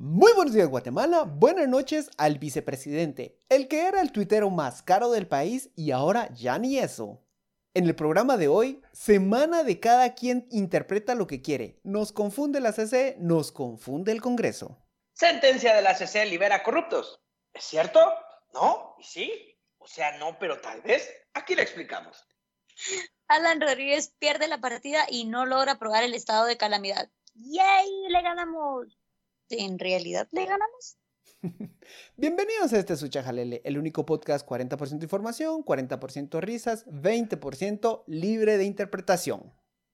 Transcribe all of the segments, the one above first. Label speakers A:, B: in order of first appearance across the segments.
A: Muy buenos días Guatemala, buenas noches al vicepresidente, el que era el tuitero más caro del país y ahora ya ni eso. En el programa de hoy, semana de cada quien interpreta lo que quiere. Nos confunde la CC, nos confunde el Congreso.
B: Sentencia de la CC libera corruptos. ¿Es cierto? ¿No? ¿Y sí? O sea, no, pero tal vez. Aquí le explicamos.
C: Alan Rodríguez pierde la partida y no logra aprobar el estado de calamidad. ¡Yay! ¡Le ganamos! ¿En realidad le ganamos?
A: Bienvenidos a este Sucha Jalele, el único podcast 40% información, 40% risas, 20% libre de interpretación.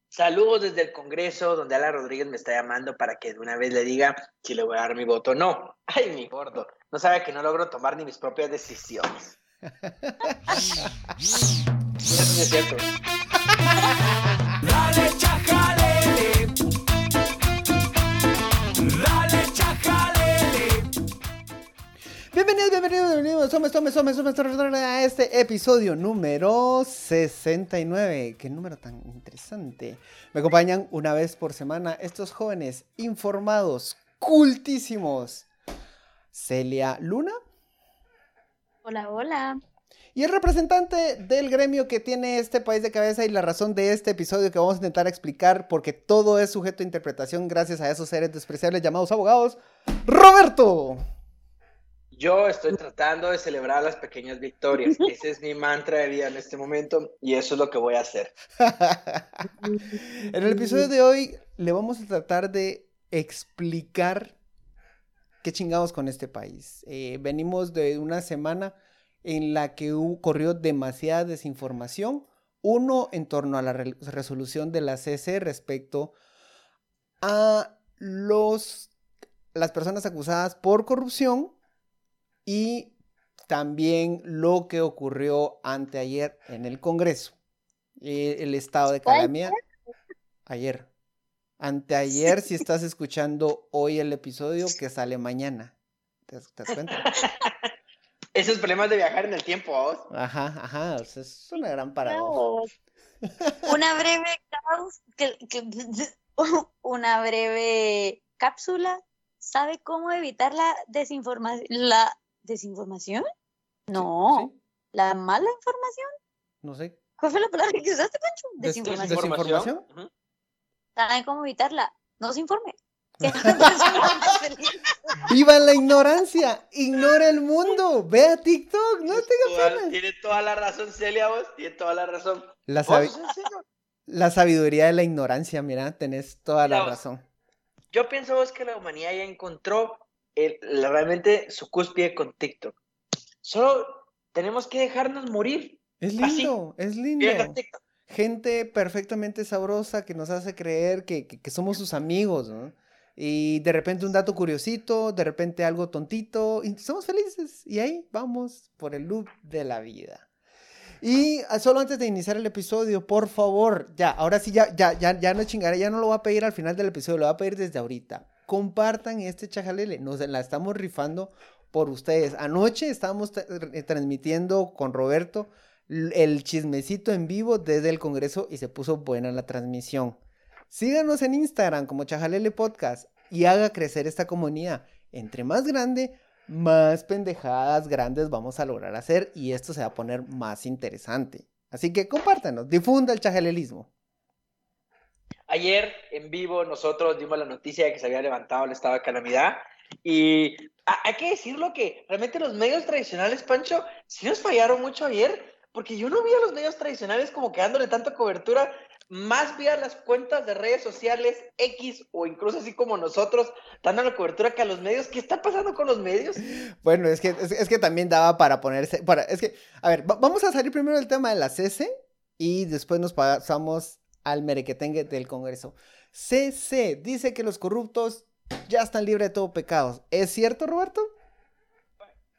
B: Saludos desde el Congreso, donde Alan Rodríguez me está llamando para que de una vez le diga si le voy a dar mi voto o no. Ay, mi gordo, no sabe que no logro tomar ni mis propias decisiones. Eso es cierto.
D: Dale.
A: Bienvenidos, bienvenidos, bienvenidos. Somos, somos, somos, somos, a este episodio número 69. Qué número tan interesante. Me acompañan una vez por semana estos jóvenes informados, cultísimos. Celia Luna
C: Hola, hola.
A: y el representante del gremio que tiene este país de cabeza y la razón de este episodio que vamos a intentar explicar porque todo es sujeto a interpretación gracias a esos seres despreciables llamados abogados, Roberto.
B: Yo estoy tratando de celebrar las pequeñas victorias. Ese es mi mantra de vida en este momento y eso es lo que voy a hacer.
A: en el episodio de hoy le vamos a tratar de explicar qué chingados con este país. Eh, venimos de una semana en la que hu- corrió demasiada desinformación. Uno, en torno a la re- resolución de la CC respecto a los, las personas acusadas por corrupción y también lo que ocurrió anteayer en el Congreso. Eh, el estado de
C: ¿Cuál
A: calamidad. Ayer. Anteayer, si estás escuchando hoy el episodio que sale mañana. ¿Te das, te das cuenta?
B: Esos problemas de viajar en el tiempo.
A: Ajá, ajá. o sea, es una gran paradoja.
C: Una breve caus- que- que- una breve cápsula. ¿Sabe cómo evitar la desinformación? ¿La desinformación? No,
A: sí.
C: la mala información.
A: No sé.
C: ¿Cuál fue la palabra que usaste, Pancho?
A: Des-
C: Desinformación.
A: Desinformación.
C: ¿Saben cómo evitarla? No se informe.
A: ¡Viva la ignorancia! ¡Ignora el mundo! ¡Ve a TikTok! ¡No tengas
B: Toda-
A: pena!
B: Tiene toda la razón, Celia, vos. Tiene toda la razón.
A: La, sabiduría de la ignorancia, mira, tenés toda la
B: Mira
A: razón.
B: Yo pienso vos que la humanidad ya encontró el- realmente su cúspide con TikTok. Solo tenemos que dejarnos morir.
A: Es
B: Así.
A: lindo, es lindo. gente perfectamente sabrosa que nos hace creer que, que- que somos sus amigos, ¿no? Y de repente un dato curiosito, de repente algo tontito, y somos felices. Y ahí vamos por el loop de la vida. Y ah, solo antes de iniciar el episodio, por favor, ya, ahora sí, ya, ya, ya, ya no chingaré, ya no lo voy a pedir al final del episodio, lo voy a pedir desde ahorita. Compartan este chajalele, nos la estamos rifando por ustedes. Anoche estábamos eh, transmitiendo con Roberto el chismecito en vivo desde el Congreso y se puso buena la transmisión. Síganos en Instagram como Chajalele Podcast y haga crecer esta comunidad. Entre más grande, más pendejadas grandes vamos a lograr hacer y esto se va a poner más interesante. Así que compártanos, difunda el chajalelismo.
B: Ayer en vivo nosotros dimos la noticia de que se había levantado el estado de calamidad y ha- hay que decirlo que realmente los medios tradicionales, Pancho, sí nos fallaron mucho ayer porque yo no vi a los medios tradicionales como que dándole tanta cobertura, más vi a las cuentas de redes sociales X o incluso así como nosotros dándole cobertura que a los medios. ¿Qué está pasando con los medios?
A: Bueno, es que, es, es que también daba para ponerse. Para, es que, a ver, va- vamos a salir primero del tema de la CC y después nos pasamos al merequetengue del Congreso. CC dice que los corruptos ya están libres de todo pecado. ¿Es cierto, Roberto?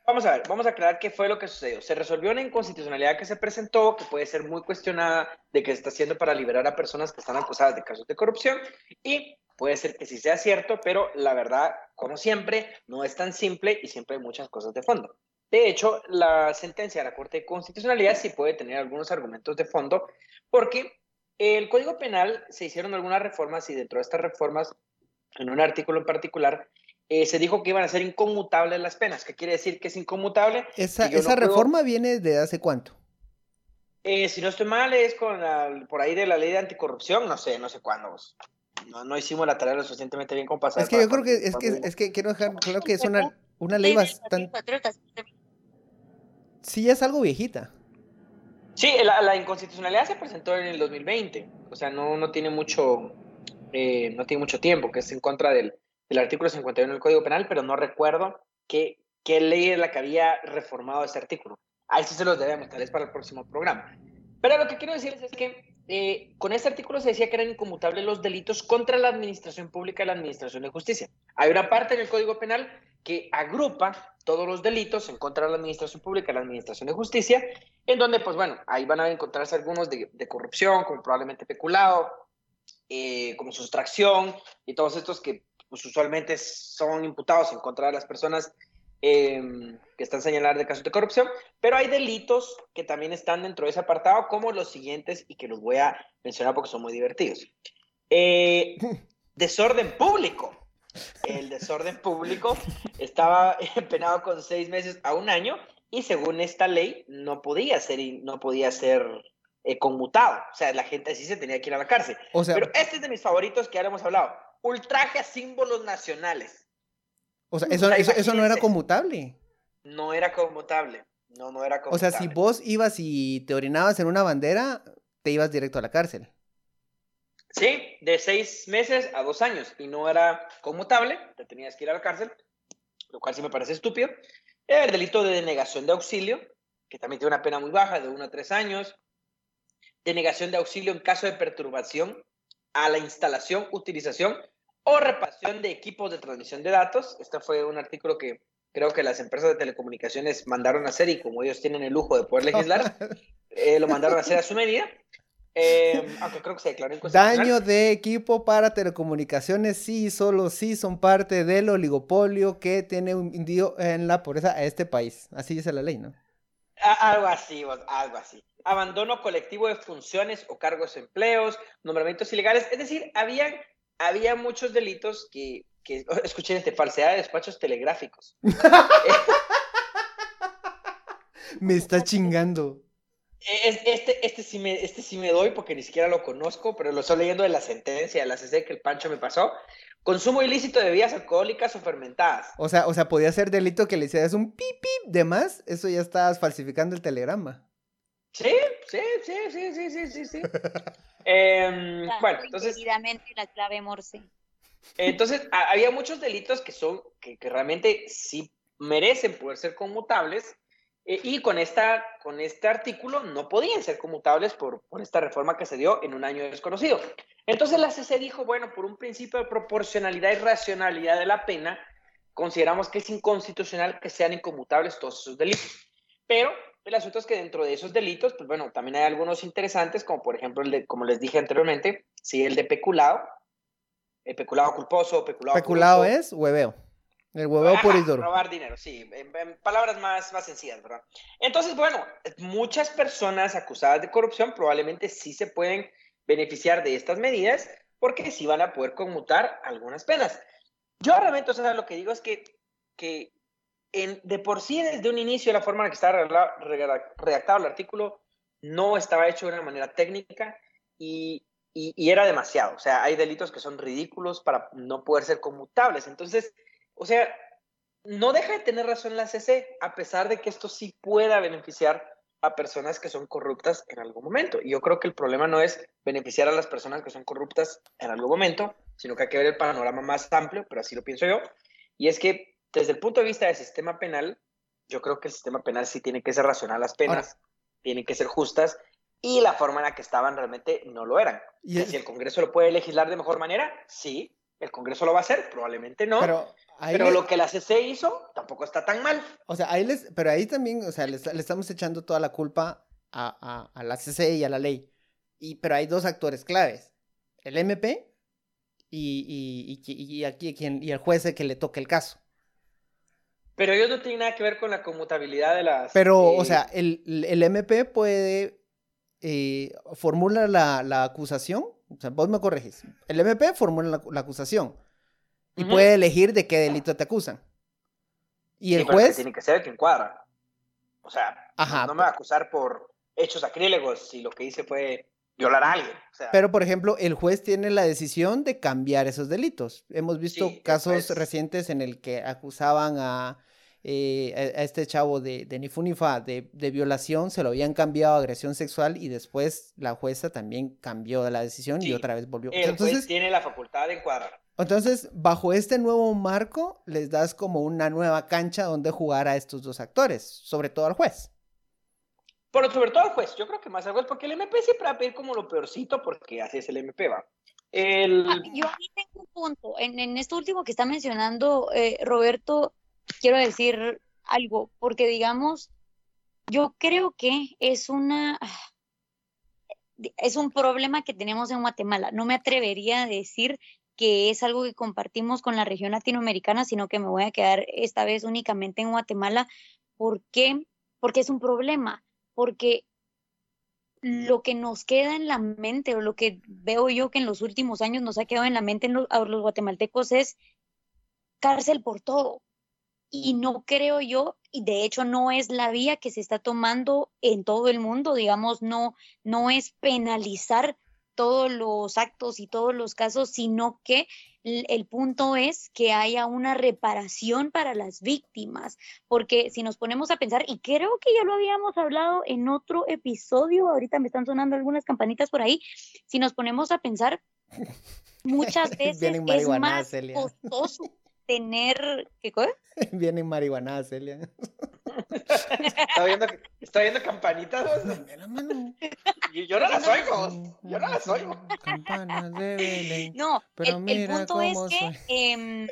B: Vamos a ver, vamos a aclarar qué fue lo que sucedió. Se resolvió una inconstitucionalidad que se presentó, que puede ser muy cuestionada, de que se está haciendo para liberar a personas que están acusadas de casos de corrupción, y puede ser que sí sea cierto, pero la verdad, como siempre, no es tan simple y siempre hay muchas cosas de fondo. De hecho, la sentencia de la Corte de Constitucionalidad sí puede tener algunos argumentos de fondo, porque el Código Penal se hicieron algunas reformas y dentro de estas reformas, en un artículo en particular, eh, se dijo que iban a ser inconmutables las penas. ¿Qué quiere decir que es inconmutable?
A: Esa,
B: que yo
A: esa
B: no puedo-
A: reforma viene de hace cuánto.
B: Eh, si no estoy mal, es con la- por ahí de la ley de anticorrupción, no sé, no sé cuándo. pues. No, no hicimos la tarea lo suficientemente bien como para
A: Es que yo creo que es que es que quiero dejar claro que es una, una ley bastante sí es algo viejita.
B: Sí, la, inconstitucionalidad se presentó en el 2020, o sea, no, no tiene mucho eh, no tiene mucho tiempo, que es en contra del, del artículo 51 del Código Penal, pero no recuerdo qué, qué ley es la que había reformado ese artículo. Ahí sí se los debemos, tal vez para el próximo programa. Pero lo que quiero decirles es que eh, con este artículo se decía que eran inconmutables los delitos contra la administración pública y la administración de justicia. Hay una parte en el Código Penal que agrupa todos los delitos en contra de la administración pública y la administración de justicia, en donde, pues bueno, ahí van a encontrarse algunos de, corrupción, como probablemente peculado, eh, como sustracción y todos estos que pues, usualmente son imputados en contra de las personas eh, que están señaladas de casos de corrupción, pero hay delitos que también están dentro de ese apartado, como los siguientes y que los voy a mencionar porque son muy divertidos. Eh, desorden público. El desorden público estaba penado con seis meses a un año y según esta ley no podía ser, no podía ser eh, conmutado. O sea, la gente así se tenía que ir a la cárcel.
A: O sea,
B: Pero este es de mis favoritos que lo hemos hablado. Ultraje a símbolos nacionales.
A: O sea, eso,
B: o sea,
A: eso, eso no era conmutable.
B: No era conmutable. No, no era
A: O
B: conmutable.
A: sea, si vos ibas y te orinabas en una bandera, te ibas directo a la cárcel.
B: Sí, de seis meses a dos años. Y no era conmutable. Te tenías que ir a la cárcel. Lo cual sí me parece estúpido. El delito de denegación de auxilio, que también tiene una pena muy baja, de uno a tres años. Denegación de auxilio en caso de perturbación a la instalación, utilización o reparación de equipos de transmisión de datos. Este fue un artículo que creo que las empresas de telecomunicaciones mandaron a hacer y como ellos tienen el lujo de poder legislar, eh, lo mandaron a hacer a su medida. Eh, aunque creo que se declaró.
A: Daño de equipo para telecomunicaciones, sí, solo sí son parte del oligopolio que tiene hundido en la pobreza a este país. Así dice la ley, ¿no?
B: Algo así, algo así. Abandono colectivo de funciones o cargos de empleos, nombramientos ilegales. Es decir, había, había muchos delitos que, que escuchen, este, falsedad de despachos telegráficos.
A: Me está chingando.
B: Es- Este, este, sí me, este sí me doy porque ni siquiera lo conozco, pero lo estoy leyendo de la sentencia de la CC que el Pancho me pasó. Consumo ilícito de bebidas alcohólicas o fermentadas.
A: O sea, o sea, podía ser delito que le hicieras un pip pip de más, eso ya estabas falsificando el telegrama.
B: Sí, sí, sí, sí, sí, sí, sí, sí. Em, bueno, entonces,
C: la clave Morse.
B: entonces a- había muchos delitos que son, que, que realmente sí merecen poder ser conmutables eh, y con, esta, con este artículo no podían ser conmutables por, por esta reforma que se dio en un año desconocido. Entonces la CC dijo, bueno, por un principio de proporcionalidad y racionalidad de la pena, consideramos que es inconstitucional que sean inconmutables todos esos delitos. Pero el asunto es que dentro de esos delitos, pues bueno, también hay algunos interesantes, como por ejemplo el de, como les dije anteriormente, sí, el de peculado, el peculado culposo, peculado
A: Peculado
B: culposo.
A: es hueveo. El hueveo
B: Ajá,
A: por duro.
B: Robar dinero, sí, en, en palabras más, más sencillas, ¿verdad? Entonces, bueno, muchas personas acusadas de corrupción probablemente sí se pueden beneficiar de estas medidas porque sí van a poder conmutar algunas penas. Yo realmente, o sea, lo que digo es que, que en, de por sí, desde un inicio, la forma en la que estaba redactado el artículo no estaba hecho de una manera técnica y, y, y era demasiado. O sea, hay delitos que son ridículos para no poder ser conmutables. Entonces, o sea, no deja de tener razón la CC, a pesar de que esto sí pueda beneficiar a personas que son corruptas en algún momento. Y yo creo que el problema no es beneficiar a las personas que son corruptas en algún momento, sino que hay que ver el panorama más amplio, pero así lo pienso yo. Y es que desde el punto de vista del sistema penal, yo creo que el sistema penal sí tiene que ser racional las penas, tienen que ser justas, y la forma en la que estaban realmente no lo eran.
A: Y
B: si el Congreso lo puede legislar de mejor manera, sí. El Congreso lo va a hacer, probablemente no. Pero, lo que la CC hizo tampoco está tan mal.
A: O sea, ahí les, pero ahí también, o sea, le estamos echando toda la culpa a, a- a la CC y a la ley. Y, pero hay dos actores claves. El MP y, y, y, y aquí quien, y el juez que le toque el caso.
B: Pero ellos no tienen nada que ver con la conmutabilidad de las.
A: Pero,
B: eh,
A: o sea, el, el MP puede eh, formula la, la acusación. O sea, vos me corregís. El MP formula la, la acusación. y puede elegir de qué delito te acusan. Y
B: Sí,
A: el
B: es que
A: juez,
B: tiene que ser el que encuadra. O sea,
A: Ajá,
B: no, no me va a acusar por hechos sacrílegos si lo que hice fue violar a alguien. O sea,
A: pero por ejemplo, el juez tiene la decisión de cambiar esos delitos. Hemos visto
B: Sí,
A: casos
B: juez-
A: recientes en el que acusaban a, eh, a- este chavo de, de Nifunifa de, de violación, se lo habían cambiado a agresión sexual y después la jueza también cambió la decisión y otra vez volvió.
B: el juez
A: Entonces,
B: tiene la facultad de encuadrar.
A: Entonces, bajo este nuevo marco, les das como una nueva cancha donde jugar a estos dos actores, sobre todo al juez.
B: Pero sobre todo al juez, yo creo que más al juez, porque el MP siempre va a pedir como lo peorcito, porque así es el MP, va. El...
C: Ah, Yo aquí tengo un punto. En, en esto último que está mencionando eh, Roberto, quiero decir algo, porque digamos, yo creo que es una es un problema que tenemos en Guatemala. No me atrevería a decir que es algo que compartimos con la región latinoamericana, sino que me voy a quedar esta vez únicamente en Guatemala. ¿Por? Porque es un problema, porque lo que nos queda en la mente o lo que veo yo que en los últimos años nos ha quedado en la mente en los, a los guatemaltecos es cárcel por todo. Y no creo yo, y de hecho no es la vía que se está tomando en todo el mundo, digamos, no, no es penalizar todos los actos y todos los casos, sino que el, punto es que haya una reparación para las víctimas, porque si nos ponemos a pensar, y creo que ya lo habíamos hablado en otro episodio, ahorita me están sonando algunas campanitas por ahí, si nos ponemos a pensar, muchas veces es más
A: Celia.
C: costoso tener, ¿qué cosa?
A: Vienen marihuana, Celia.
B: ¿Está viendo, está viendo campanitas?
A: Dame la mano.
B: Yo, yo no las oigo. Yo no las oigo.
A: Campanas de Belén.
C: No,
A: Pero
C: el, punto es que em,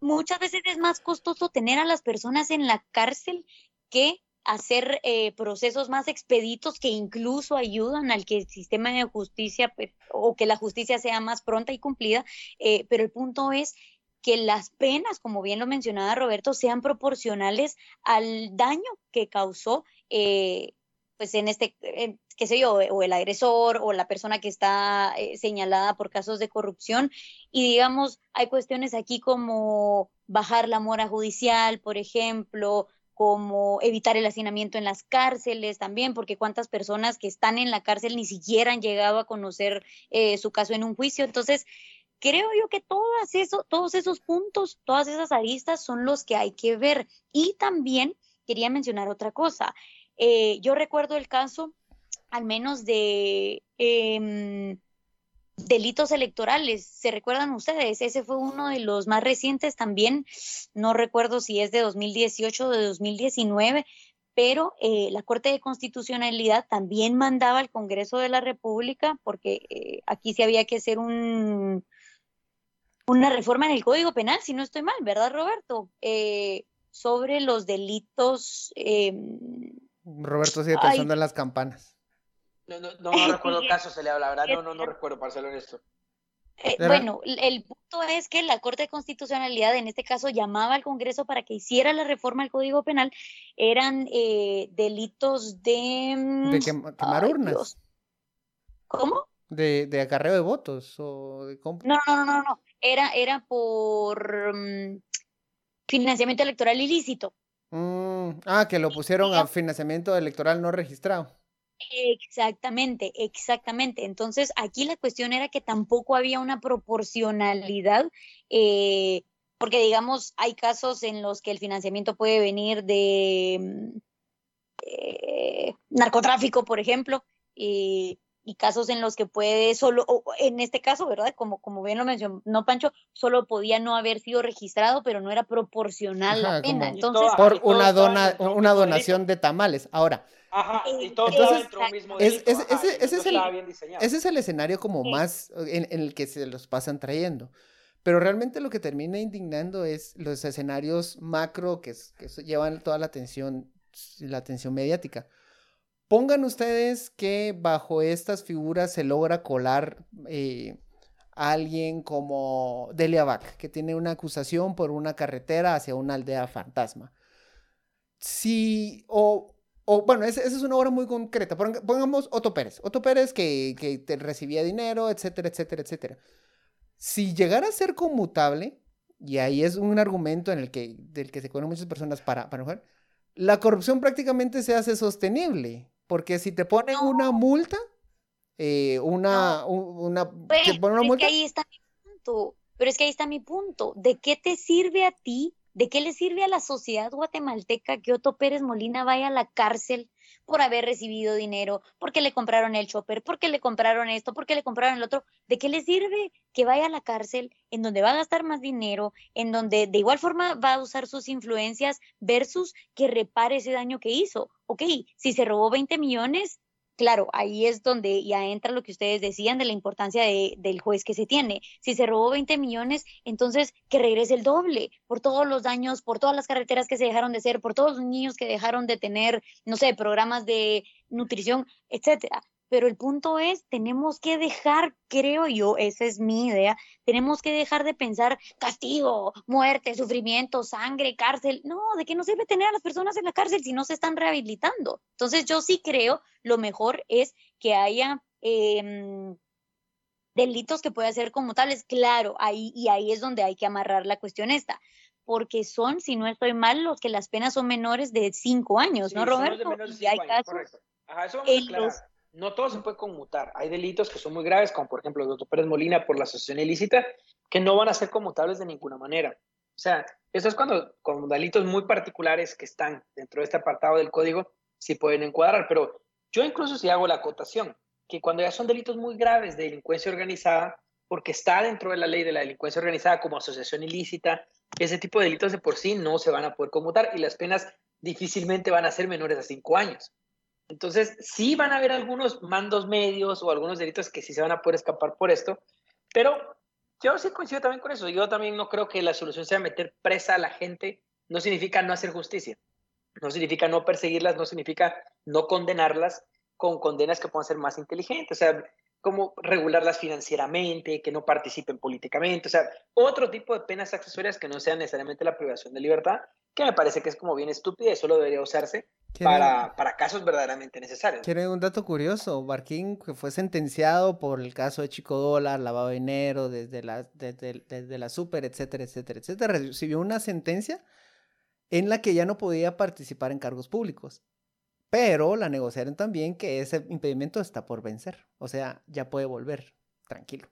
C: muchas veces es más costoso tener a las personas en la cárcel que hacer eh, procesos más expeditos que incluso ayudan al que el sistema de justicia pues, o que la justicia sea más pronta y cumplida. eh, pero el punto es que las penas, como bien lo mencionaba Roberto, sean proporcionales al daño que causó, eh, pues en este, qué sé yo, o el agresor o la persona que está eh, señalada por casos de corrupción. Y digamos, hay cuestiones aquí como bajar la mora judicial, por ejemplo, como evitar el hacinamiento en las cárceles también, porque cuántas personas que están en la cárcel ni siquiera han llegado a conocer eh, su caso en un juicio. Entonces, creo yo que todas eso, todos esos puntos, todas esas aristas son los que hay que ver. Y también quería mencionar otra cosa. Eh, yo recuerdo el caso, al menos de eh, delitos electorales. ¿Se recuerdan ustedes? Ese fue uno de los más recientes también. No recuerdo si es de 2018 o de 2019, pero eh, la Corte de Constitucionalidad también mandaba al Congreso de la República, porque eh, aquí sí había que hacer un, una reforma en el Código Penal, si no estoy mal, ¿verdad, Roberto? Eh, sobre los delitos. Eh,
A: Roberto sigue
C: Ay.
A: pensando en las campanas.
B: No, no, no, no recuerdo
C: Sí.
B: caso, se le habla, ¿verdad? No, no, no recuerdo, para ser honesto.
C: Eh, bueno, el el punto es que la Corte de Constitucionalidad en este caso llamaba al Congreso para que hiciera la reforma al Código Penal. Eran eh, delitos de... mm,
A: De quem- quemar
C: ay,
A: urnas.
C: Dios. ¿Cómo?
A: De, de acarreo de votos o de
C: no, no, no, no. Era, era por mm, financiamiento electoral ilícito.
A: Mm, ah, que lo pusieron a financiamiento electoral no registrado.
C: Exactamente, exactamente. Entonces, aquí la cuestión era que tampoco había una proporcionalidad, eh, porque digamos, hay casos en los que el financiamiento puede venir de mm, eh, narcotráfico, por ejemplo, y, y casos en los que puede solo, o en este caso, ¿verdad? Como, como bien lo mencionó Pancho, solo podía no haber sido registrado, pero no era proporcional la
A: Ajá,
C: pena.
A: como-
C: Entonces,
B: Ajá,
A: Por
B: y todo
A: una, dona, una donación de tamales. Ahora,
B: Ajá, y todo
C: Entonces,
B: dentro mismo
A: es-
B: delito.
A: es-
B: ajá,
A: ese-
B: no
A: es el- ese es el escenario como
C: Sí.
A: más en, en el que se los pasan trayendo. Pero realmente lo que termina indignando es los escenarios macro que, que llevan toda la atención, la atención mediática. Pongan ustedes que bajo estas figuras se logra colar eh, a alguien como Delia Vaca, que tiene una acusación por una carretera hacia una aldea fantasma. Si, o, o bueno, esa es una obra muy concreta. Ponga- Pongamos Otto Pérez. Otto Pérez que, te recibía dinero, etcétera, etcétera, etcétera. Si llegara a ser conmutable, y ahí es un argumento en el que, del que se ponen muchas personas para, para enojar, la corrupción prácticamente se hace sostenible, porque si te ponen
C: No.
A: una multa, eh, una, u- una,
C: Pues,
A: te ponen una
C: es que
A: multa,
C: ahí está mi punto. Pero es que ahí está mi punto. ¿De qué te sirve a ti? ¿De qué le sirve a la sociedad guatemalteca que Otto Pérez Molina vaya a la cárcel por haber recibido dinero, porque le compraron el chopper, porque le compraron esto, porque le compraron el otro? ¿De qué le sirve que vaya a la cárcel en donde va a gastar más dinero, en donde de igual forma va a usar sus influencias versus que repare ese daño que hizo? Ok, si se robó 20 millones, Claro, ahí es donde ya entra lo que ustedes decían de la importancia de- del juez que se tiene. Si se robó 20 millones, entonces que regrese el doble por todos los daños, por todas las carreteras que se dejaron de hacer, por todos los niños que dejaron de tener, no sé, programas de nutrición, etcétera. Pero el punto es, tenemos que dejar, creo yo, esa es mi idea, tenemos que dejar de pensar castigo, muerte, sufrimiento, sangre, cárcel. No, ¿de qué nos sirve tener a las personas en la cárcel si no se están rehabilitando? Entonces yo sí creo, lo mejor es que haya em, delitos que pueda ser como tales. Claro, ahí y ahí es donde hay que amarrar la cuestión esta, porque son, si no estoy mal, los que las penas son menores de cinco años,
B: Sí,
C: ¿no,
B: son los de
C: Roberto? Y hay
B: años,
C: casos
B: correcto. Ajá, eso vamos
C: en los
B: No todo se puede conmutar. Hay delitos que son muy graves, como por ejemplo el doctor Pérez Molina por la asociación ilícita, que no van a ser conmutables de ninguna manera. O sea, eso es cuando con delitos muy particulares que están dentro de este apartado del código, sí pueden encuadrar. Pero yo incluso si hago la acotación, que cuando ya son delitos muy graves de delincuencia organizada, porque está dentro de la ley de la delincuencia organizada como asociación ilícita, ese tipo de delitos de por sí no se van a poder conmutar y las penas difícilmente van a ser menores a cinco años. Entonces, sí van a haber algunos mandos medios o algunos delitos que sí se van a poder escapar por esto, pero yo sí coincido también con eso. Yo también no creo que la solución sea meter presa a la gente. No significa no hacer justicia. No significa no perseguirlas, no significa no condenarlas con condenas que puedan ser más inteligentes. O sea, como regularlas financieramente, que no participen políticamente. O sea, otro tipo de penas accesorias que no sean necesariamente la privación de libertad, que me parece que es como bien estúpida y solo debería usarse
A: ¿Quieren,
B: para, para casos verdaderamente necesarios.
A: quieren un dato curioso? Barquín, que fue sentenciado por el caso de Chico Dólar, lavado de dinero, desde la, desde, desde la super, etcétera, etcétera, etcétera, recibió una sentencia en la que ya no podía participar en cargos públicos. Pero la negociaron también que ese impedimento está por vencer. O sea, ya puede volver. Tranquilo.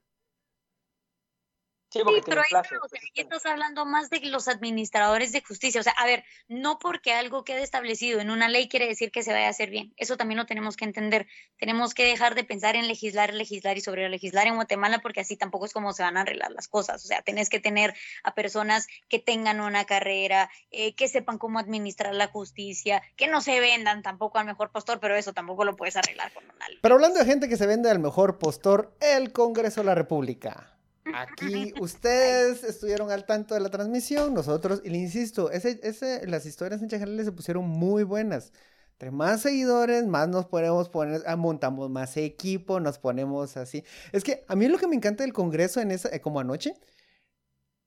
B: Sí, porque
C: Sí,
B: tiene
C: pero ahí,
B: plazo.
C: no, o sea,
B: pues,
C: ahí estás hablando más de los administradores de justicia. O sea, a ver, no porque algo quede establecido en una ley quiere decir que se vaya a hacer bien. Eso también lo tenemos que entender. Tenemos que dejar de pensar en legislar, legislar y sobre legislar en Guatemala porque así tampoco es como se van a arreglar las cosas. O sea, tenés que tener a personas que tengan una carrera, eh, que sepan cómo administrar la justicia, que no se vendan tampoco al mejor postor, pero eso tampoco lo puedes arreglar con una ley.
A: Pero hablando de gente que se vende al mejor postor, el Congreso de la República. Aquí ustedes estuvieron al tanto de la transmisión, nosotros, y le insisto, ese, ese, las historias en Chajalele se pusieron muy buenas. Entre más seguidores, más nos podemos poner, ah, montamos más equipo, nos ponemos así. Es que a mí lo que me encanta del Congreso en esa, eh, como anoche,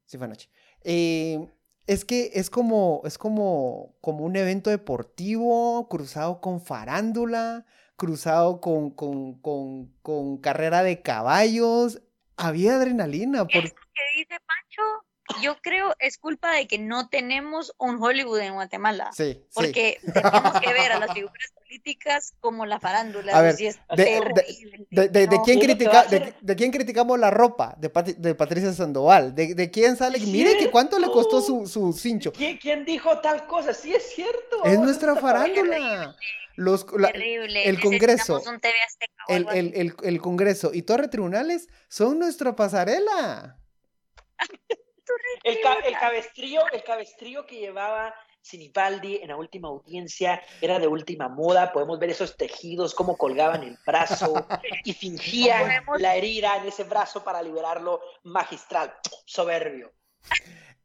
A: sí fue anoche, eh, es que es como, es como, como un evento deportivo cruzado con farándula, cruzado con, con, con, con carrera de caballos. Había adrenalina. Por...
C: Eso que dice Pancho, yo creo es culpa de que no tenemos un Hollywood en Guatemala.
A: Sí, sí.
C: Porque tenemos que ver a las figuras políticas como la farándula.
A: A ver,
C: así es
A: de-
C: terrible.
A: ¿De, de, de
C: No,
A: quién critica, de, quién criticamos la ropa? De, de Patricia Sandoval. ¿De, de quién sale? Mire que cuánto le costó su, su cincho.
B: ¿Quién, quién dijo tal cosa? Sí, es cierto.
A: Es nuestra farándula. Los, la- el Congreso,
C: un TV Azteca
A: el, el, el Congreso y Torre Tribunales son nuestra pasarela.
B: El, ca- el cabestrillo, el cabestrillo que llevaba Sinibaldi en la última audiencia era de última moda. Podemos ver esos tejidos, cómo colgaban el brazo y fingían la herida en ese brazo para liberarlo magistral, soberbio.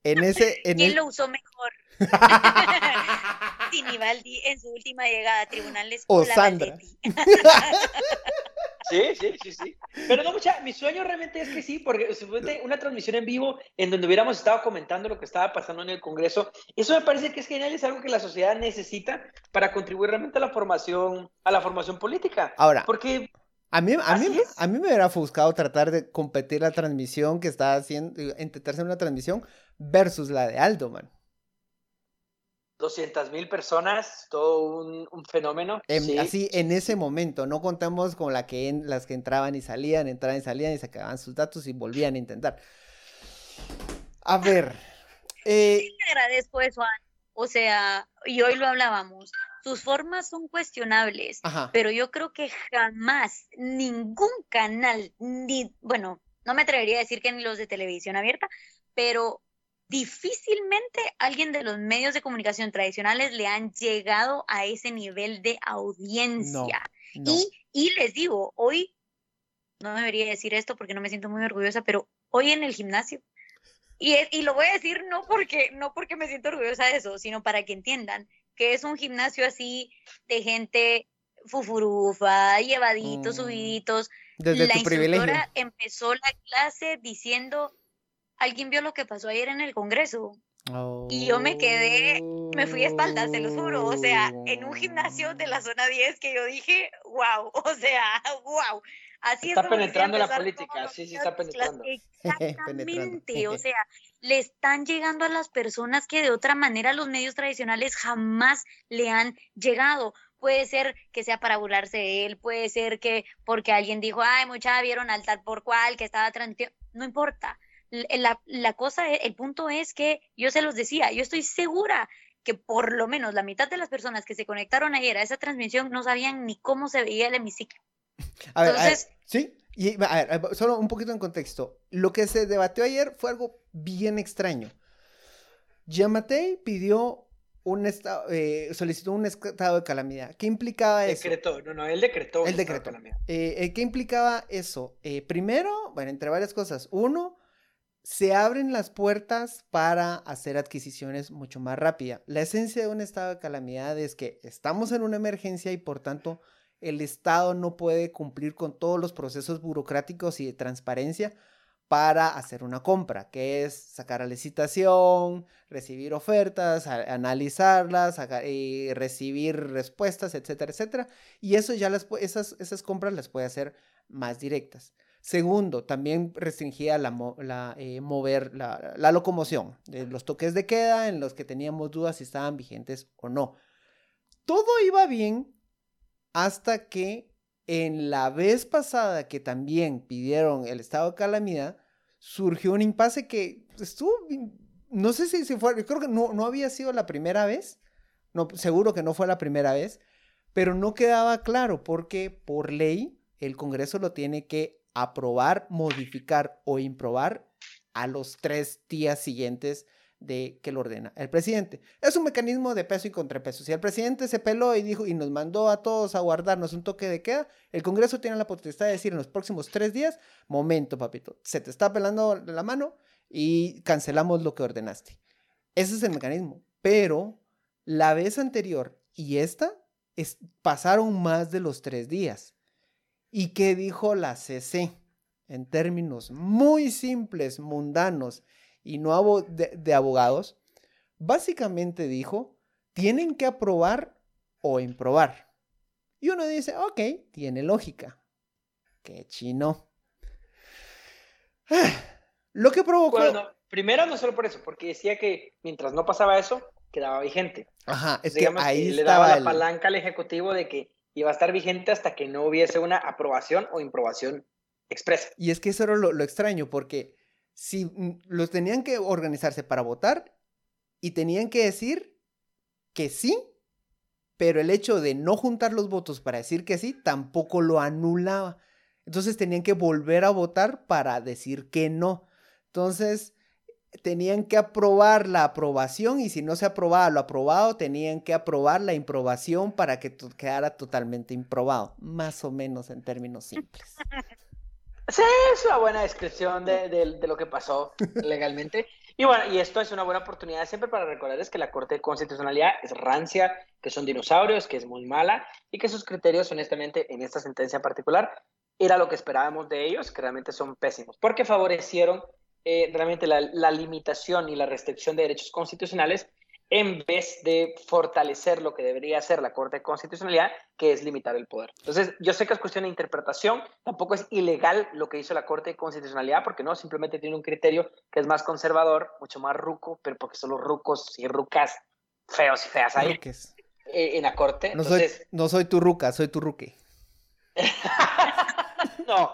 A: En ese, en
C: ¿Quién
A: el-
C: lo usó mejor? Sinibaldi en su última llegada a tribunales
A: O Sandra.
B: Sí, sí, sí, sí. Pero no, mucha, mi sueño realmente es que sí, porque si una transmisión en vivo en donde hubiéramos estado comentando lo que estaba pasando en el Congreso, eso me parece que es genial, es algo que la sociedad necesita para contribuir realmente a la formación, a la formación política.
A: Ahora,
B: Porque
A: A mí, a, mí, a mí me hubiera ofuscado tratar de competir la transmisión que estaba haciendo, eh, intentar hacer una transmisión versus la de Aldo, man.
B: 200 mil personas, todo un, un fenómeno.
A: En-
B: sí.
A: Así en ese momento, no contamos con la que en- las que entraban y salían, entraban y salían y sacaban sus datos y volvían a intentar. A ver, eh,
C: te agradezco eso, Ana. O sea, y hoy lo hablábamos. Sus formas son cuestionables,
A: ajá,
C: pero yo creo que jamás ningún canal, ni, bueno, no me atrevería a decir que ni los de televisión abierta, pero difícilmente alguien de los medios de comunicación tradicionales le han llegado a ese nivel de audiencia.
A: no.
C: Y, y les digo, hoy, no debería decir esto porque no me siento muy orgullosa, pero hoy en el gimnasio, y, es- y lo voy a decir no porque, no porque me siento orgullosa de eso, sino para que entiendan que es un gimnasio así de gente fufurufa, llevaditos,
A: Mm,
C: subiditos.
A: Desde
C: la
A: tu privilegio.
C: instructora empezó la clase diciendo, alguien vio lo que pasó ayer en el Congreso. y yo me quedé- me fui a espaldas, te lo juro. O sea, en un gimnasio de la zona 10 que yo dije, wow, o sea, wow. Así
B: Está
C: es
B: penetrando la política,
C: los
B: sí, sí está penetrando.
C: Exactamente, o sea, le están llegando a las personas que de otra manera los medios tradicionales jamás le han llegado. Puede ser que sea para burlarse de él, puede ser que porque alguien dijo, ay, mucha vieron al tal por cual que estaba transmitiendo, no importa. L- La, la cosa, e- el punto es que yo se los decía, yo estoy segura que por lo menos la mitad de las personas que se conectaron ayer a esa transmisión no sabían ni cómo se veía el hemiciclo.
A: A ver, a ver,
C: Entonces-
A: sí, y a ver, a ver, solo un poquito en contexto. Lo que se debatió ayer fue algo bien extraño. Yamatei pidió un estado, eh, solicitó un estado de calamidad. ¿Qué implicaba eso?
B: Decretó, no, no, él decretó.
A: El
B: un estado de.
A: Eh, eh, ¿Qué implicaba eso? Eh, primero, bueno, entre varias cosas. Uno, se abren las puertas para hacer adquisiciones mucho más rápida. La esencia de un estado de calamidad es que estamos en una emergencia y por tanto el Estado no puede cumplir con todos los procesos burocráticos y de transparencia para hacer una compra, que es sacar a licitación, recibir ofertas, analizarlas, saca- eh, recibir respuestas, etcétera, etcétera. Y eso ya las, esas, esas compras las puede hacer más directas. Segundo, también restringía la, la, eh, mover la, locomoción los toques de queda en los que teníamos dudas si estaban vigentes o no. Todo iba bien hasta que en la vez pasada que también pidieron el estado de calamidad, surgió un impasse que estuvo, no sé si, si fue, yo creo que no, no había sido la primera vez, no, seguro que no fue la primera vez, pero no quedaba claro porque por ley el Congreso lo tiene que aprobar, modificar o improbar a los tres días siguientes de que lo ordena el presidente. Es un mecanismo de peso y contrapeso. Si el presidente se peló y dijo y nos mandó a todos a guardarnos un toque de queda, el Congreso tiene la potestad de decir en los próximos tres días, momento, papito, se te está pelando la mano y cancelamos lo que ordenaste. Ese es el mecanismo. Pero la vez anterior y esta es, pasaron más de los tres días. ¿Y qué dijo la CC? En términos muy simples, mundanos y no abo- de, de abogados, básicamente dijo, tienen que aprobar o improbar. Y uno dice, ok, tiene lógica. Qué chino. Lo que provocó...
B: Bueno, primero no solo por eso, porque decía que mientras no pasaba eso, quedaba vigente.
A: Ajá, es que ahí
B: le daba la
A: el...
B: palanca al Ejecutivo de que iba a estar vigente hasta que no hubiese una aprobación o improbación expresa.
A: Y es que eso era lo, lo extraño, porque si mm, los tenían que organizarse para votar y tenían que decir que sí, pero el hecho de no juntar los votos para decir que sí tampoco lo anulaba. Entonces tenían que volver a votar para decir que no. Entonces tenían que aprobar la aprobación y si no se aprobaba lo aprobado, tenían que aprobar la improbación para que quedara totalmente improbado. Más o menos en términos simples.
B: Sí, es una buena descripción de, de- de lo que pasó legalmente. Y bueno, y esto es una buena oportunidad siempre para recordarles que la Corte de Constitucionalidad es rancia, que son dinosaurios, que es muy mala y que sus criterios, honestamente, en esta sentencia en particular, era lo que esperábamos de ellos, que realmente son pésimos, porque favorecieron eh, realmente la, la limitación y la restricción de derechos constitucionales en vez de fortalecer lo que debería hacer la Corte de Constitucionalidad, que es limitar el poder. Entonces, yo sé que es cuestión de interpretación, tampoco es ilegal lo que hizo la Corte de Constitucionalidad, porque no, simplemente tiene un criterio que es más conservador, mucho más ruco, pero porque son los rucos y rucas feos y feas ahí
A: Ruques.
B: eh, en la Corte.
A: No soy,
B: Entonces,
A: no soy tu ruca, soy tu ruque.
B: no,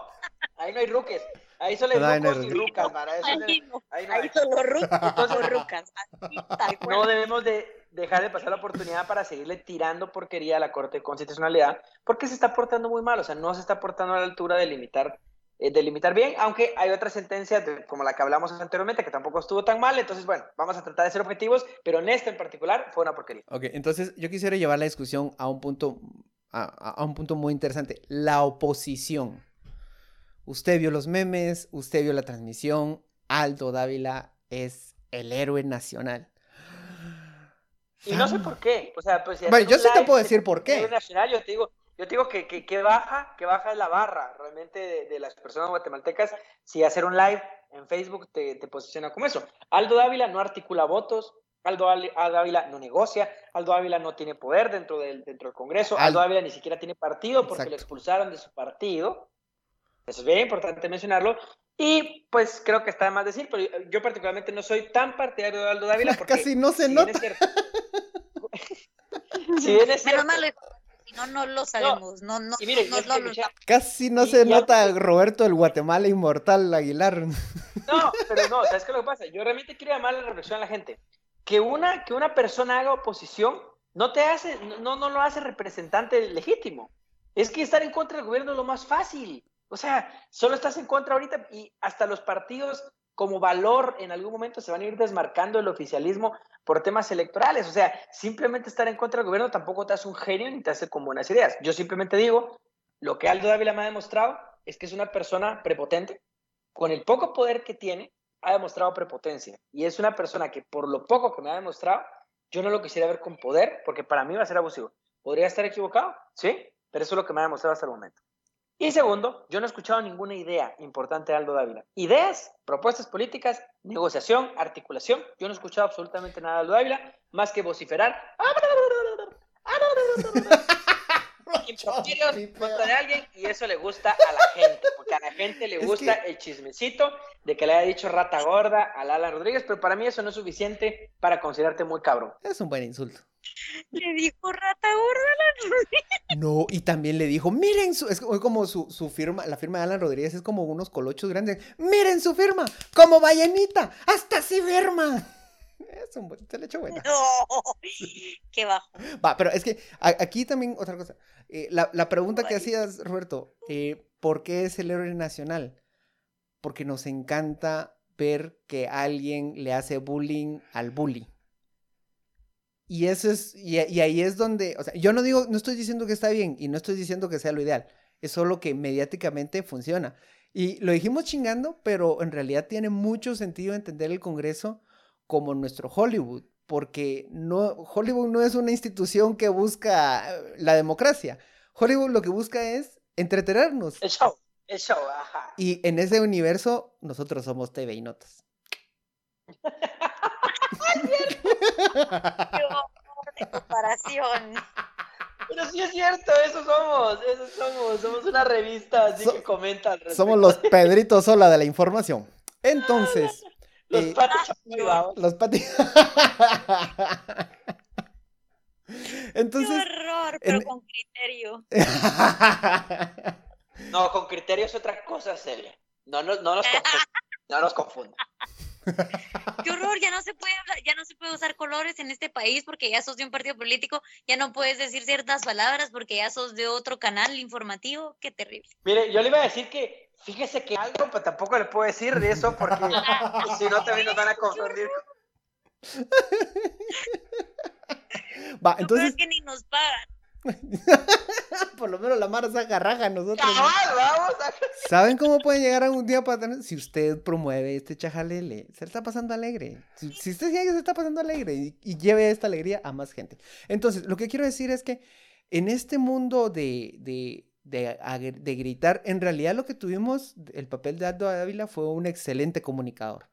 B: ahí no hay ruques, ahí
A: no hay
B: rucos y rucas, Mara,
C: Ahí no,
B: ahí no
C: ahí
B: hay.
C: solo rucas
B: Entonces-
C: o rucas. Así, tal cual.
B: no debemos de dejar de pasar la oportunidad para seguirle tirando porquería a la Corte de Constitucionalidad, porque se está portando muy mal, o sea, no se está portando a la altura de limitar, eh, de limitar bien, aunque hay otras sentencias, de- como la que hablamos anteriormente, que tampoco estuvo tan mal, entonces, bueno, vamos a tratar de ser objetivos, pero en esta en particular fue una porquería.
A: Ok, entonces yo quisiera llevar la discusión a un punto, a, a- a un punto muy interesante. La oposición. Usted vio los memes, usted vio la transmisión. Aldo Dávila es el héroe nacional.
B: Y no sé por qué, o sea, pues... si
A: Bueno, yo sí te puedo
B: de
A: decir por qué.
B: Nacional, yo te digo, yo te digo que, que, que baja, que baja la barra realmente de, de las personas guatemaltecas si hacer un live en Facebook te, te posiciona como eso. Aldo Dávila no articula votos, Aldo Dávila no negocia, Aldo Dávila no tiene poder dentro del, dentro del Congreso,
A: Al-
B: Aldo Dávila ni siquiera tiene partido porque
A: Exacto.
B: lo expulsaron de su partido. Eso es bien importante mencionarlo. Y pues creo que está de más decir, pero yo, particularmente no soy tan partidario de Aldo Dávila porque
A: Casi no se
B: si bien
A: nota.
B: es si bien es
C: Menos
B: cierto-
C: si no, no lo sabemos. No, no,
B: y miren,
C: no, no
B: Michelle,
A: Casi no
B: Y-
A: se
B: y algo
A: nota Roberto el Guatemala inmortal Aguilar.
B: No, pero no, ¿sabes qué es lo que pasa? Yo realmente quiero llamar la reflexión a la gente. Que una, que una persona haga oposición no te hace, no, no lo hace representante legítimo. Es que estar en contra del gobierno es lo más fácil. O sea, solo estás en contra ahorita y hasta los partidos como valor en algún momento se van a ir desmarcando del oficialismo por temas electorales. O sea, simplemente estar en contra del gobierno tampoco te hace un genio ni te hace con buenas ideas. Yo simplemente digo, lo que Aldo Dávila me ha demostrado es que es una persona prepotente, con el poco poder que tiene, ha demostrado prepotencia. Y es una persona que por lo poco que me ha demostrado, yo no lo quisiera ver con poder, porque para mí va a ser abusivo. ¿Podría estar equivocado? Sí, pero eso es lo que me ha demostrado hasta el momento. Y segundo, yo no he escuchado ninguna idea importante de Aldo Dávila. Ideas, propuestas políticas, negociación, articulación. Yo no he escuchado absolutamente nada de Aldo Dávila, más que vociferar. Contra de alguien y eso le gusta a la gente, porque a la gente le
A: Es
B: gusta
A: que-
B: el chismecito de que le haya dicho rata gorda a Lala Rodríguez, pero para mí eso no es suficiente para considerarte muy cabrón.
A: Es un buen insulto.
C: Le dijo rata gorda.
A: No, y también le dijo, miren, su, es como su, su firma, la firma de Alan Rodríguez es como unos colochos grandes. Miren su firma, como ballenita, hasta así firma. Es un buen, se le echó buena.
C: No, qué bajo.
A: Va, pero es que a- aquí también otra cosa. Eh, la, la pregunta que hacías, Roberto, eh, ¿por qué es el héroe nacional? Porque nos encanta ver que alguien le hace bullying al bully. Y eso es, y, y ahí es donde, o sea, yo no digo, no estoy diciendo que está bien y no estoy diciendo que sea lo ideal, es solo que mediáticamente funciona. Y lo dijimos chingando, pero en realidad tiene mucho sentido entender el Congreso como nuestro Hollywood, porque no, Hollywood no es una institución que busca eh, la democracia. Hollywood lo que busca es entretenernos.
B: El show, el show, ajá.
A: Y en ese universo, nosotros somos TV y Notas.
C: Qué de comparación.
B: Pero sí es cierto, eso somos, eso somos, somos una revista así
A: So-
B: que comenta al respecto.
A: Somos los Pedritos Sola de la información. Entonces,
B: Los
A: eh,
B: patos chapulivados.
A: los pati...
C: Qué
A: Entonces,
C: horror, pero
A: en-
C: con criterio.
B: No, con criterio es otra cosa, Celia. No, no, no nos confunda. No nos confunda.
C: Qué horror, ya no se puede hablar- ya no se puede usar colores en este país porque ya sos de un partido político, ya no puedes decir ciertas palabras porque ya sos de otro canal informativo, qué terrible.
B: Mire, yo le iba a decir que, fíjese que algo, pero tampoco le puedo decir de eso porque si no también nos van a confundir.
A: Va, entonces,
C: es que ni nos pagan.
A: por lo menos la Mara saca raja a nosotros. ¿no?
B: Cabal, vamos a...
A: ¿Saben cómo pueden llegar a un día para tener? Si usted promueve este chajalele, se le está pasando alegre. Si, si usted sigue se está pasando alegre y, y lleve esta alegría a más gente. Entonces, lo que quiero decir es que en este mundo de, de, de, de gritar, en realidad lo que tuvimos, el papel de Aldo Ávila fue un excelente comunicador,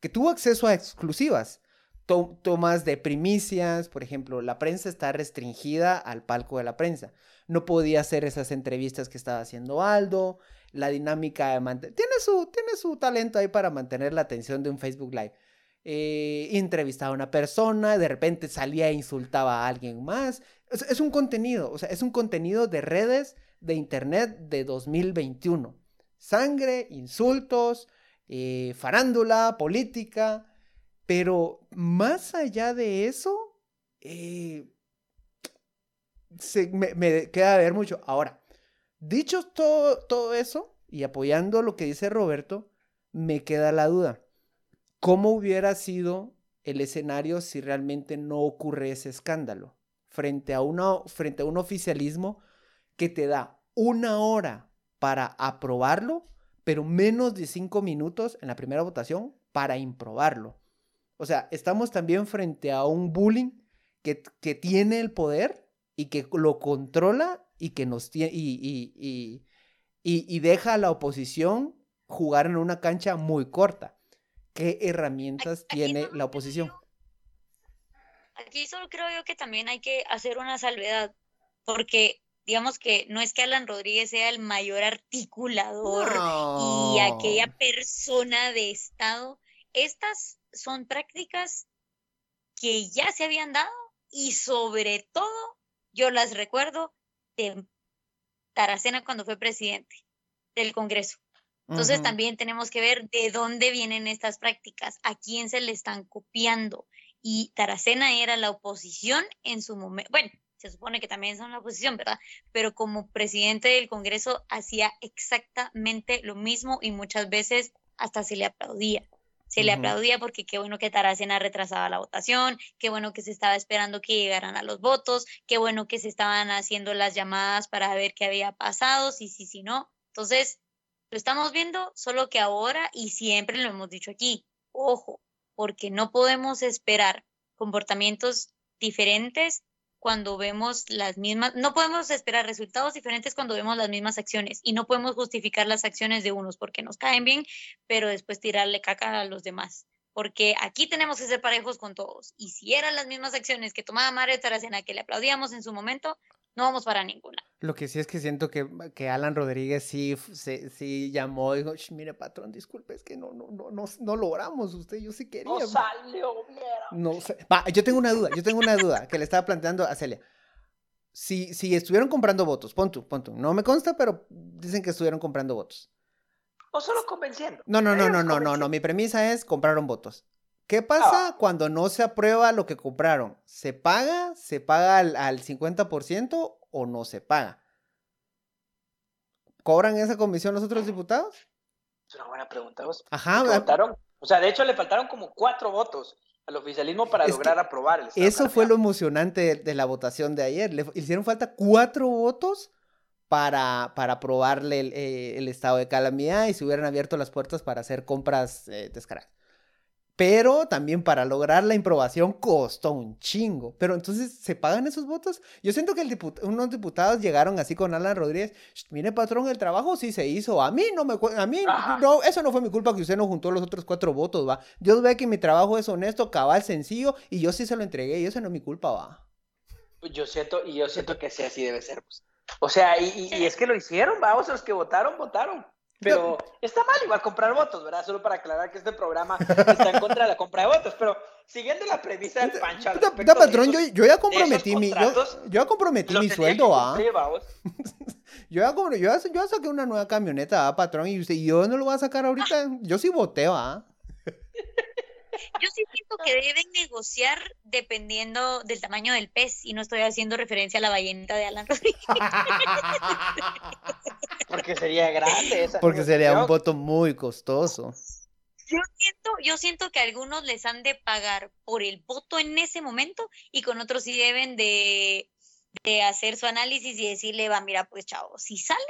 A: que tuvo acceso a exclusivas, to- tomas de primicias, por ejemplo, la prensa está restringida al palco de la prensa. No podía hacer esas entrevistas que estaba haciendo Aldo, la dinámica de mantener... Tiene su, tiene su talento ahí para mantener la atención de un Facebook Live. Eh, entrevistaba a una persona, de repente salía e insultaba a alguien más. Es, es un contenido, o sea, es un contenido de redes de internet de 2021. Sangre, insultos, eh, farándula, política, pero más allá de eso, eh, se- me, queda de ver mucho. Ahora, dicho todo, todo eso y apoyando lo que dice Roberto, me queda la duda. ¿Cómo hubiera sido el escenario si realmente no ocurre ese escándalo? Frente a, una, frente a un oficialismo que te da una hora para aprobarlo, pero menos de cinco minutos en la primera votación para improbarlo. O sea, estamos también frente a un bullying que, que tiene el poder y que lo controla y que nos tiene y, y, y, y- deja a la oposición jugar en una cancha muy corta. ¿Qué herramientas
C: Aquí
A: tiene la oposición?
C: Aquí solo creo yo que también hay que hacer una salvedad, porque digamos que no es que Alan Rodríguez sea el mayor articulador y aquella persona de Estado. Estas son prácticas que ya se habían dado y sobre todo yo las recuerdo de Taracena cuando fue presidente del Congreso. Entonces también tenemos que ver de dónde vienen estas prácticas, a quién se le están copiando. Y Taracena era la oposición en su momento. Bueno, se supone que también son la oposición, ¿verdad? Pero como presidente del Congreso hacía exactamente lo mismo y muchas veces hasta se le aplaudía. Se le aplaudía porque qué bueno que Taracena retrasaba la votación, qué bueno que se estaba esperando que llegaran a los votos, qué bueno que se estaban haciendo las llamadas para ver qué había pasado, si sí, si no. Entonces, lo estamos viendo, solo que ahora y siempre lo hemos dicho aquí, ojo, porque no podemos esperar comportamientos diferentes cuando vemos las mismas, no podemos esperar resultados diferentes cuando vemos las mismas acciones y no podemos justificar las acciones de unos porque nos caen bien, pero después tirarle caca a los demás. Porque aquí tenemos que ser parejos con todos. Y si eran las mismas acciones que tomaba Mario Taracena, que le aplaudíamos en su momento, no vamos para ninguna.
A: Lo que sí es que siento que, que Alan Rodríguez sí, sí llamó y dijo, "Sh, mire patrón, disculpe, es que no, no, no, no, no logramos usted, yo sí quería.
B: No salió, mierda.
A: No sé. Va, yo tengo una duda, yo tengo una duda que le estaba planteando a Celia. Si, si estuvieron comprando votos, pon tú, pon tú. No me consta, pero dicen que estuvieron comprando votos.
B: O solo convenciendo.
A: No, no, no, no, no, no, no. Mi premisa es compraron votos. ¿Qué pasa cuando no se aprueba lo que compraron? ¿Se paga? ¿Se paga al, al 50% o no se paga? ¿Cobran esa comisión los otros diputados?
B: Es una buena pregunta, vos.
A: Ajá,
B: ¿Que
A: va-
B: votaron? O sea, de hecho le faltaron como cuatro votos al oficialismo para lograr aprobar el Estado
A: Eso fue lo emocionante de, de la votación de ayer. Le hicieron falta cuatro votos para, para aprobarle el, eh, el estado de calamidad y se hubieran abierto las puertas para hacer compras eh, descaradas. Pero también para lograr la improbación costó un chingo. Pero entonces, ¿se pagan esos votos? Yo siento que el diput- unos diputados llegaron así con Alan Rodríguez. "Sh, Mire, patrón, el trabajo sí se hizo. A mí no me... A mí
B: Ajá.
A: no... Eso no fue mi culpa que usted no juntó los otros cuatro votos, va. Dios ve que mi trabajo es honesto, cabal, sencillo. Y yo sí se lo entregué y eso no es mi culpa, va.
B: Yo siento, y yo siento que sí, así debe ser. pues. O sea, y, y- y es que lo hicieron, vamos, los que votaron, votaron. Pero está mal igual comprar votos, ¿verdad? Solo para aclarar que este programa está en contra de la compra de votos. Pero siguiendo la premisa del Pancho al de
A: patrón, yo, yo ya comprometí mi... Yo, ya comprometí mi sueldo,
B: vamos.
A: Yo ya, yo, ya, saqué una nueva camioneta, ¿va, patrón? Y usted, ¿y yo no lo voy a sacar ahorita. Yo sí voté, va.
C: Yo sí siento que deben negociar dependiendo del tamaño del pez y no estoy haciendo referencia a la ballena de Alan Rodríguez.
B: Porque sería grande esa
A: Porque sería un voto muy costoso.
C: Yo siento, yo siento que algunos les han de pagar por el voto en ese momento y con otros sí deben de, de hacer su análisis y decirle, va, mira, pues chavo, si sale,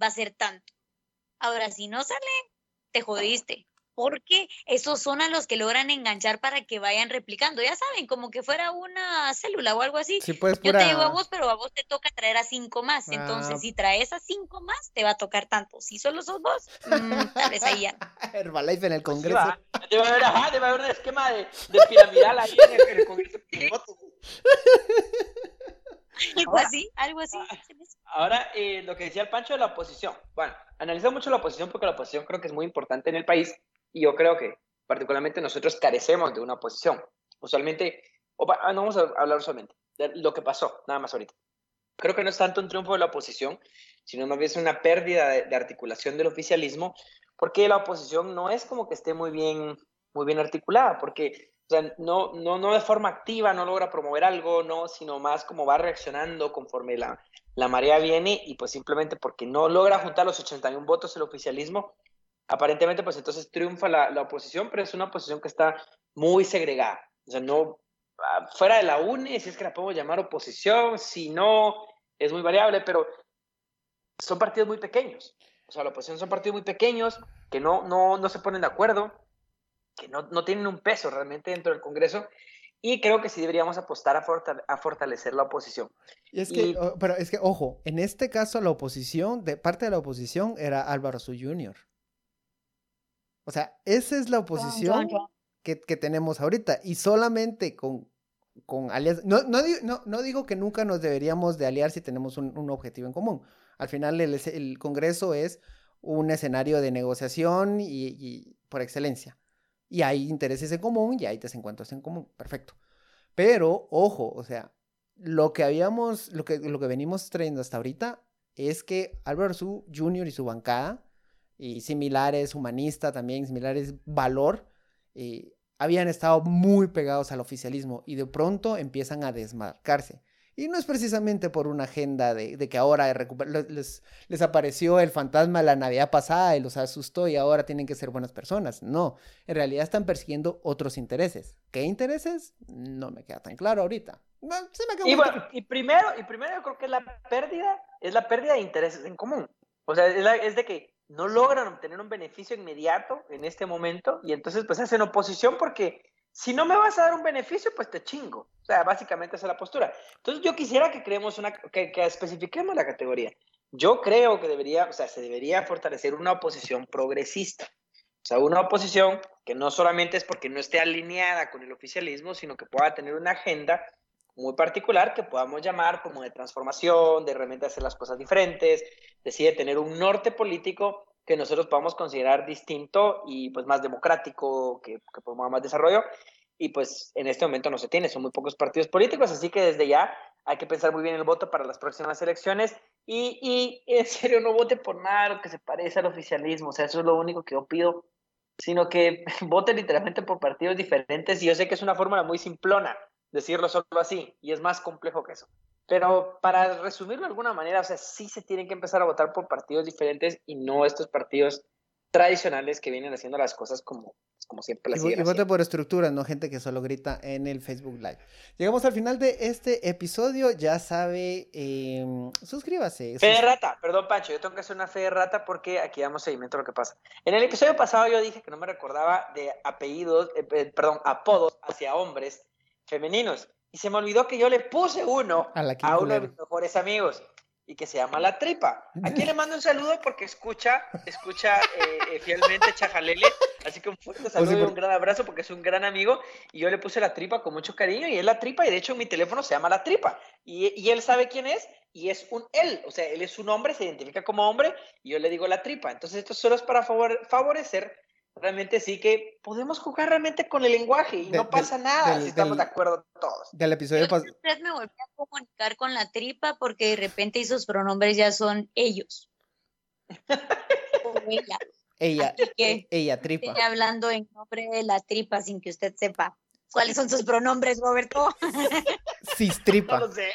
C: va a ser tanto. Ahora, si no sale, te jodiste. Porque esos son a los que logran enganchar para que vayan replicando. Ya saben, como que fuera una célula o algo así.
A: Sí, pues
C: Yo te digo a
A: pura.
C: vos, pero a vos te toca traer a cinco más.
A: Ah.
C: Entonces, si traes a cinco más, te va a tocar tanto. Si solo sos vos, mm, tal vez ahí ya.
A: Herbalife en el
B: Sí,
A: Congreso.
B: va. Debe haber, ajá, debe haber un esquema de, de piramidal ahí en el, en el Congreso.
C: Algo así, algo así. hace.
B: Ahora, eh, lo que decía el Pancho de la oposición. Bueno, analiza mucho la oposición porque la oposición creo que es muy importante en el país y yo creo que particularmente nosotros carecemos de una oposición. Usualmente, o va- ah, no vamos a hablar solamente de lo que pasó, nada más ahorita. Creo que no es tanto un triunfo de la oposición, sino más bien es una pérdida de, de articulación del oficialismo, porque la oposición no es como que esté muy bien, muy bien articulada, porque o sea, no, no, no de forma activa, no logra promover algo, no, sino más como va reaccionando conforme la, la marea viene y pues simplemente porque no logra juntar los 81 votos el oficialismo, aparentemente pues entonces triunfa la, la oposición, pero es una oposición que está muy segregada. O sea, no, ah, fuera de la UNE, si es que la podemos llamar oposición, si no, es muy variable, pero son partidos muy pequeños. O sea, la oposición son partidos muy pequeños que no, no, no se ponen de acuerdo, que no, no tienen un peso realmente dentro del Congreso. Y creo que sí deberíamos apostar a, fortale- a fortalecer la oposición.
A: Y es que,
B: Y-
A: o- pero es que, ojo, en este caso la oposición, de parte de la oposición, era Álvaro Su Jr. O sea, esa es la oposición que, que tenemos ahorita. Y solamente con, con alianzas. No, no, no, no digo que nunca nos deberíamos de aliar si tenemos un, un objetivo en común. Al final el, el Congreso es un escenario de negociación y, y por excelencia. Y hay intereses en común y hay desencuentros en común. Perfecto. Pero, ojo, o sea, lo que habíamos, lo que, lo que venimos trayendo hasta ahorita es que Álvaro Su Jr. y su bancada, y similares, humanista también, similares, valor, eh, habían estado muy pegados al oficialismo y de pronto empiezan a desmarcarse. Y no es precisamente por una agenda de, de que ahora les, les- apareció el fantasma la Navidad pasada y los asustó y ahora tienen que ser buenas personas. No, en realidad están persiguiendo otros intereses. ¿Qué intereses? No me queda tan claro ahorita. Bueno, se me
B: Y bueno, y primero, y primero yo creo que la pérdida es la pérdida de intereses en común. O sea, es, la- es de que no logran obtener un beneficio inmediato en este momento y entonces pues hacen oposición porque si no me vas a dar un beneficio, pues te chingo. O sea, básicamente esa es la postura. Entonces yo quisiera que creemos una, que, que especifiquemos la categoría. Yo creo que debería, o sea, se debería fortalecer una oposición progresista. O sea, una oposición que no solamente es porque no esté alineada con el oficialismo, sino que pueda tener una agenda muy particular que podamos llamar como de transformación, de realmente hacer las cosas diferentes, decide tener un norte político que nosotros podamos considerar distinto y pues más democrático, que, que promueva más desarrollo. Y pues en este momento no se tiene, son muy pocos partidos políticos, así que desde ya hay que pensar muy bien el voto para las próximas elecciones y, y en serio no vote por nada que se parece al oficialismo, o sea, eso es lo único que yo pido, sino que vote literalmente por partidos diferentes y yo sé que es una fórmula muy simplona decirlo solo así y es más complejo que eso. Pero para resumirlo de alguna manera, o sea, sí se tienen que empezar a votar por partidos diferentes y no estos partidos tradicionales que vienen haciendo las cosas como, como siempre
A: Y,
B: las
A: y
B: siguen
A: vote
B: haciendo.
A: por estructura, no gente que solo grita en el Facebook Live. Llegamos al final de este episodio. Ya sabe, em, suscríbase.
B: Fe de rata, perdón Pancho, yo tengo que hacer una fe de rata porque aquí damos seguimiento a lo que pasa. En el episodio pasado yo dije que no me recordaba de apellidos, eh, eh, perdón, apodos hacia hombres femeninos. Y se me olvidó que yo le puse uno
A: A la
B: a uno de mis mejores amigos y que se llama La Tripa. Aquí le mando un saludo porque escucha, escucha eh, eh, fielmente Chajalele. Así que un fuerte saludo y
A: por-
B: un gran abrazo porque es un gran amigo. Y yo le puse La Tripa con mucho cariño y es La Tripa. Y de hecho mi teléfono se llama La Tripa. Y, y él sabe quién es y es un él. O sea, él es un hombre, se identifica como hombre y yo le digo La Tripa. Entonces esto solo es para favor- favorecer. Realmente sí que podemos jugar realmente con el lenguaje y
A: Del-
B: no pasa
A: del-
B: nada
A: del-
B: si estamos de
A: del-
B: acuerdo todos.
A: Del episodio pasado.
C: me volví a comunicar con la tripa porque de repente esos pronombres ya son ellos. O ella.
A: Ella,
C: que
A: ella, tripa.
C: estoy hablando en nombre de la tripa sin que usted sepa cuáles son sus pronombres, Roberto.
A: Cistripa.
B: No lo sé.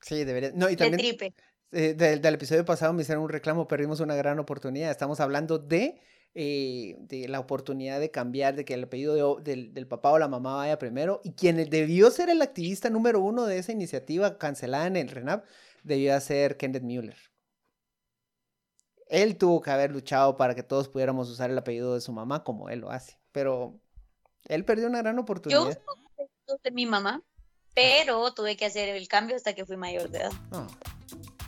A: Sí, debería. No, y
C: De
A: también
C: tripe.
A: eh, del, del episodio pasado me hicieron un reclamo, perdimos una gran oportunidad. Estamos hablando de, eh, de la oportunidad de cambiar, de que el apellido de del, del papá o la mamá vaya primero. Y quien debió ser el activista número uno de esa iniciativa cancelada en el RENAP debió ser Kenneth Mueller. Él tuvo que haber luchado para que todos pudiéramos usar el apellido de su mamá como él lo hace. Pero él perdió una gran
C: Yo
A: oportunidad.
C: uso los apellidos de mi mamá, pero tuve que hacer el cambio hasta que fui mayor de edad.
A: Ah,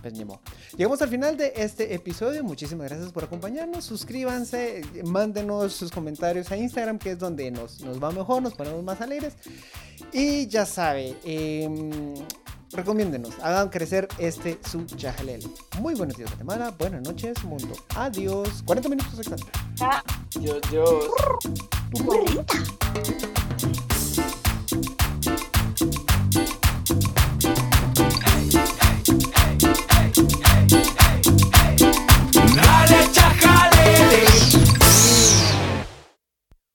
A: pues ni modo. Llegamos al final de este episodio. Muchísimas gracias por acompañarnos. Suscríbanse, mándenos sus comentarios a Instagram, que es donde nos, nos va mejor, nos ponemos más alegres. Y ya sabe, em, recomiéndenos, hagan crecer este su chajalele. Muy buenos días, Guatemala. Buenas noches, mundo. Adiós. 40 minutos.
B: Dios, Dios.
C: 40.